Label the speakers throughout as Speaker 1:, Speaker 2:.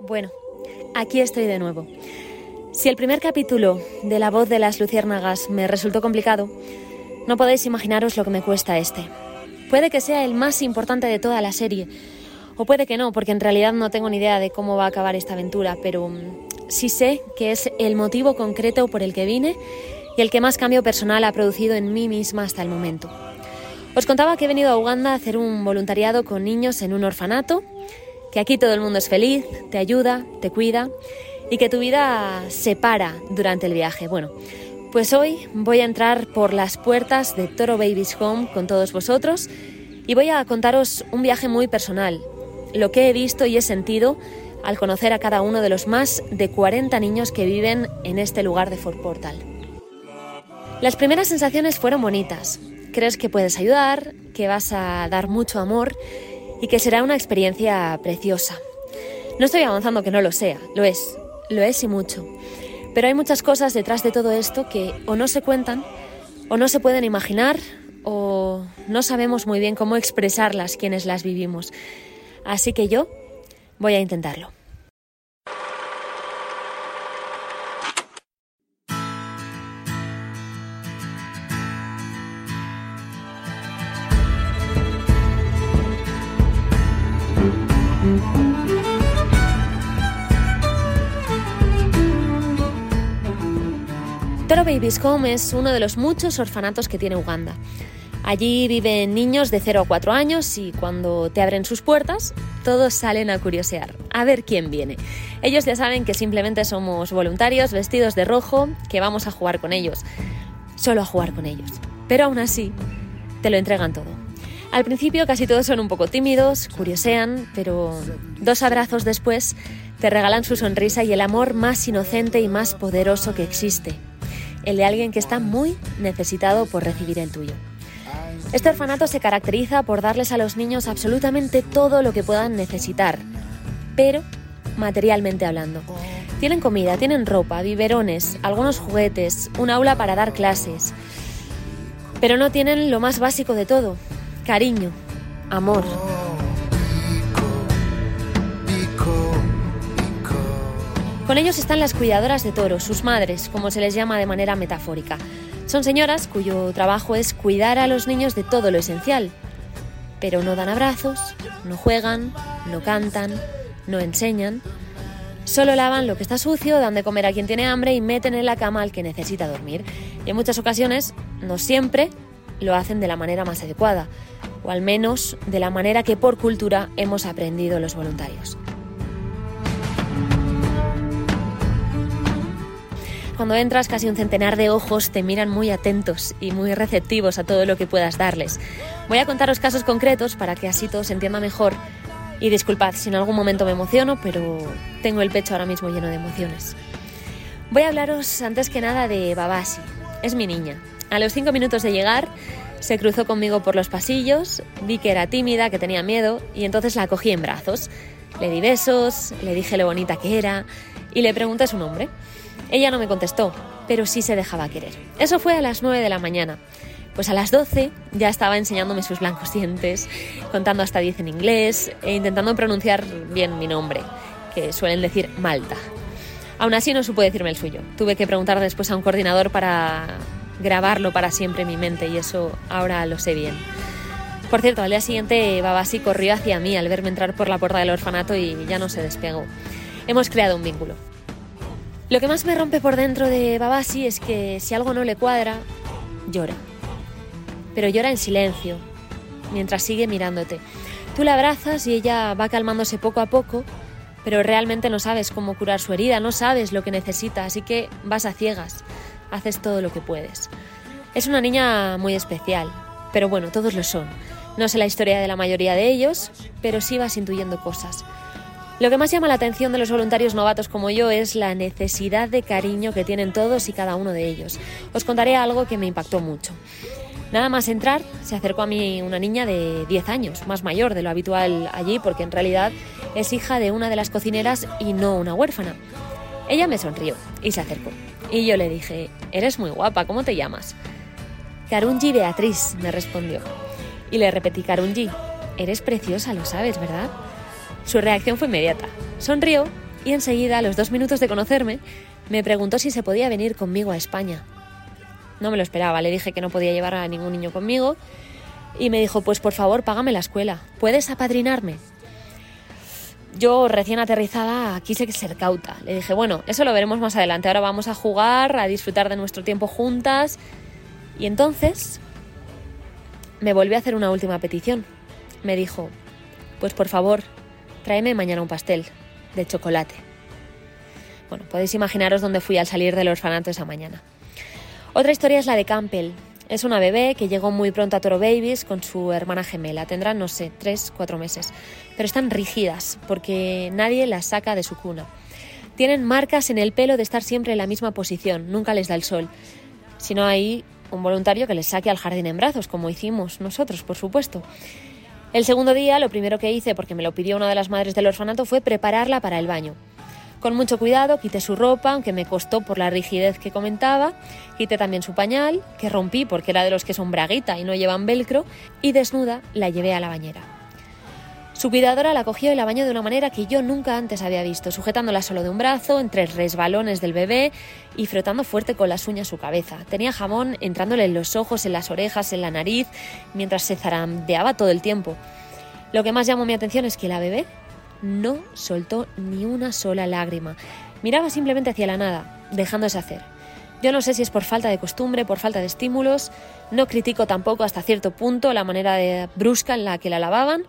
Speaker 1: Bueno, aquí estoy de nuevo. Si el primer capítulo de La voz de las luciérnagas me resultó complicado, no podéis imaginaros lo que me cuesta este. Puede que sea el más importante de toda la serie, o puede que no, porque en realidad no tengo ni idea de cómo va a acabar esta aventura, pero mm, sí sé que es el motivo concreto por el que vine y el que más cambio personal ha producido en mí misma hasta el momento. Os contaba que he venido a Uganda a hacer un voluntariado con niños en un orfanato, que aquí todo el mundo es feliz, te ayuda, te cuida y que tu vida se para durante el viaje. Bueno, pues hoy voy a entrar por las puertas de Toro Babies Home con todos vosotros y voy a contaros un viaje muy personal, lo que he visto y he sentido al conocer a cada uno de los más de 40 niños que viven en este lugar de Fort Portal. Las primeras sensaciones fueron bonitas. Crees que puedes ayudar, que vas a dar mucho amor y que será una experiencia preciosa. No estoy avanzando que no lo sea, lo es, lo es y mucho. Pero hay muchas cosas detrás de todo esto que o no se cuentan, o no se pueden imaginar, o no sabemos muy bien cómo expresarlas quienes las vivimos. Así que yo voy a intentarlo. Toro Babies Home es uno de los muchos orfanatos que tiene Uganda. Allí viven niños de 0 a 4 años y cuando te abren sus puertas, todos salen a curiosear, a ver quién viene. Ellos ya saben que simplemente somos voluntarios vestidos de rojo, que vamos a jugar con ellos, solo a jugar con ellos. Pero aún así, te lo entregan todo. Al principio casi todos son un poco tímidos, curiosean, pero dos abrazos después te regalan su sonrisa y el amor más inocente y más poderoso que existe el de alguien que está muy necesitado por recibir el tuyo. Este orfanato se caracteriza por darles a los niños absolutamente todo lo que puedan necesitar, pero materialmente hablando. Tienen comida, tienen ropa, biberones, algunos juguetes, un aula para dar clases, pero no tienen lo más básico de todo, cariño, amor. Con ellos están las cuidadoras de toros, sus madres, como se les llama de manera metafórica. Son señoras cuyo trabajo es cuidar a los niños de todo lo esencial, pero no dan abrazos, no juegan, no cantan, no enseñan, solo lavan lo que está sucio, dan de comer a quien tiene hambre y meten en la cama al que necesita dormir. Y en muchas ocasiones, no siempre, lo hacen de la manera más adecuada, o al menos de la manera que por cultura hemos aprendido los voluntarios. Cuando entras, casi un centenar de ojos te miran muy atentos y muy receptivos a todo lo que puedas darles. Voy a contaros casos concretos para que así todo se entienda mejor. Y disculpad si en algún momento me emociono, pero tengo el pecho ahora mismo lleno de emociones. Voy a hablaros antes que nada de Babasi. Es mi niña. A los cinco minutos de llegar, se cruzó conmigo por los pasillos, vi que era tímida, que tenía miedo, y entonces la cogí en brazos. Le di besos, le dije lo bonita que era, y le pregunté su nombre. Ella no me contestó, pero sí se dejaba querer. Eso fue a las 9 de la mañana. Pues a las 12 ya estaba enseñándome sus blancos dientes, contando hasta 10 en inglés e intentando pronunciar bien mi nombre, que suelen decir Malta. Aún así no supo decirme el suyo. Tuve que preguntar después a un coordinador para grabarlo para siempre en mi mente y eso ahora lo sé bien. Por cierto, al día siguiente Babasi corrió hacia mí al verme entrar por la puerta del orfanato y ya no se despegó. Hemos creado un vínculo. Lo que más me rompe por dentro de Babasi es que si algo no le cuadra, llora. Pero llora en silencio, mientras sigue mirándote. Tú la abrazas y ella va calmándose poco a poco, pero realmente no sabes cómo curar su herida, no sabes lo que necesita, así que vas a ciegas, haces todo lo que puedes. Es una niña muy especial, pero bueno, todos lo son. No sé la historia de la mayoría de ellos, pero sí vas intuyendo cosas. Lo que más llama la atención de los voluntarios novatos como yo es la necesidad de cariño que tienen todos y cada uno de ellos. Os contaré algo que me impactó mucho. Nada más entrar, se acercó a mí una niña de 10 años, más mayor de lo habitual allí, porque en realidad es hija de una de las cocineras y no una huérfana. Ella me sonrió y se acercó. Y yo le dije, eres muy guapa, ¿cómo te llamas? Karunji Beatriz, me respondió. Y le repetí, Karunji, eres preciosa, lo sabes, ¿verdad? Su reacción fue inmediata. Sonrió y enseguida, a los dos minutos de conocerme, me preguntó si se podía venir conmigo a España. No me lo esperaba, le dije que no podía llevar a ningún niño conmigo y me dijo, pues por favor, págame la escuela, ¿puedes apadrinarme? Yo, recién aterrizada, quise ser cauta. Le dije, bueno, eso lo veremos más adelante, ahora vamos a jugar, a disfrutar de nuestro tiempo juntas. Y entonces me volvió a hacer una última petición. Me dijo, pues por favor, tráeme mañana un pastel de chocolate. Bueno, podéis imaginaros dónde fui al salir del orfanato esa mañana. Otra historia es la de Campbell. Es una bebé que llegó muy pronto a Toro Babies con su hermana gemela. Tendrán, no sé, tres, cuatro meses. Pero están rígidas porque nadie las saca de su cuna. Tienen marcas en el pelo de estar siempre en la misma posición, nunca les da el sol. Si no hay un voluntario que les saque al jardín en brazos, como hicimos nosotros, por supuesto. El segundo día, lo primero que hice, porque me lo pidió una de las madres del orfanato, fue prepararla para el baño. Con mucho cuidado quité su ropa, aunque me costó por la rigidez que comentaba, quité también su pañal, que rompí porque era de los que son braguita y no llevan velcro, y desnuda la llevé a la bañera. Su cuidadora la cogió y la bañó de una manera que yo nunca antes había visto, sujetándola solo de un brazo, entre resbalones del bebé y frotando fuerte con las uñas su cabeza. Tenía jamón entrándole en los ojos, en las orejas, en la nariz, mientras se zarandeaba todo el tiempo. Lo que más llamó mi atención es que la bebé no soltó ni una sola lágrima. Miraba simplemente hacia la nada, dejándose hacer. Yo no sé si es por falta de costumbre, por falta de estímulos, no critico tampoco hasta cierto punto la manera de brusca en la que la lavaban,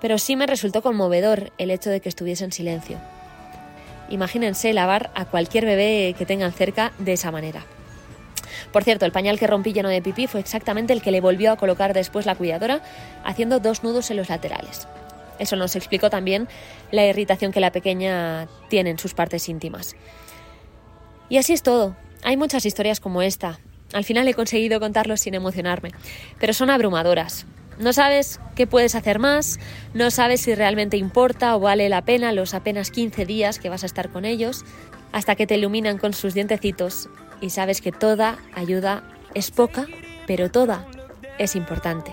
Speaker 1: pero sí me resultó conmovedor el hecho de que estuviese en silencio. Imagínense lavar a cualquier bebé que tengan cerca de esa manera. Por cierto, el pañal que rompí lleno de pipí fue exactamente el que le volvió a colocar después la cuidadora, haciendo dos nudos en los laterales. Eso nos explicó también la irritación que la pequeña tiene en sus partes íntimas. Y así es todo. Hay muchas historias como esta. Al final he conseguido contarlos sin emocionarme, pero son abrumadoras. No sabes qué puedes hacer más, no sabes si realmente importa o vale la pena los apenas 15 días que vas a estar con ellos, hasta que te iluminan con sus dientecitos y sabes que toda ayuda es poca, pero toda es importante.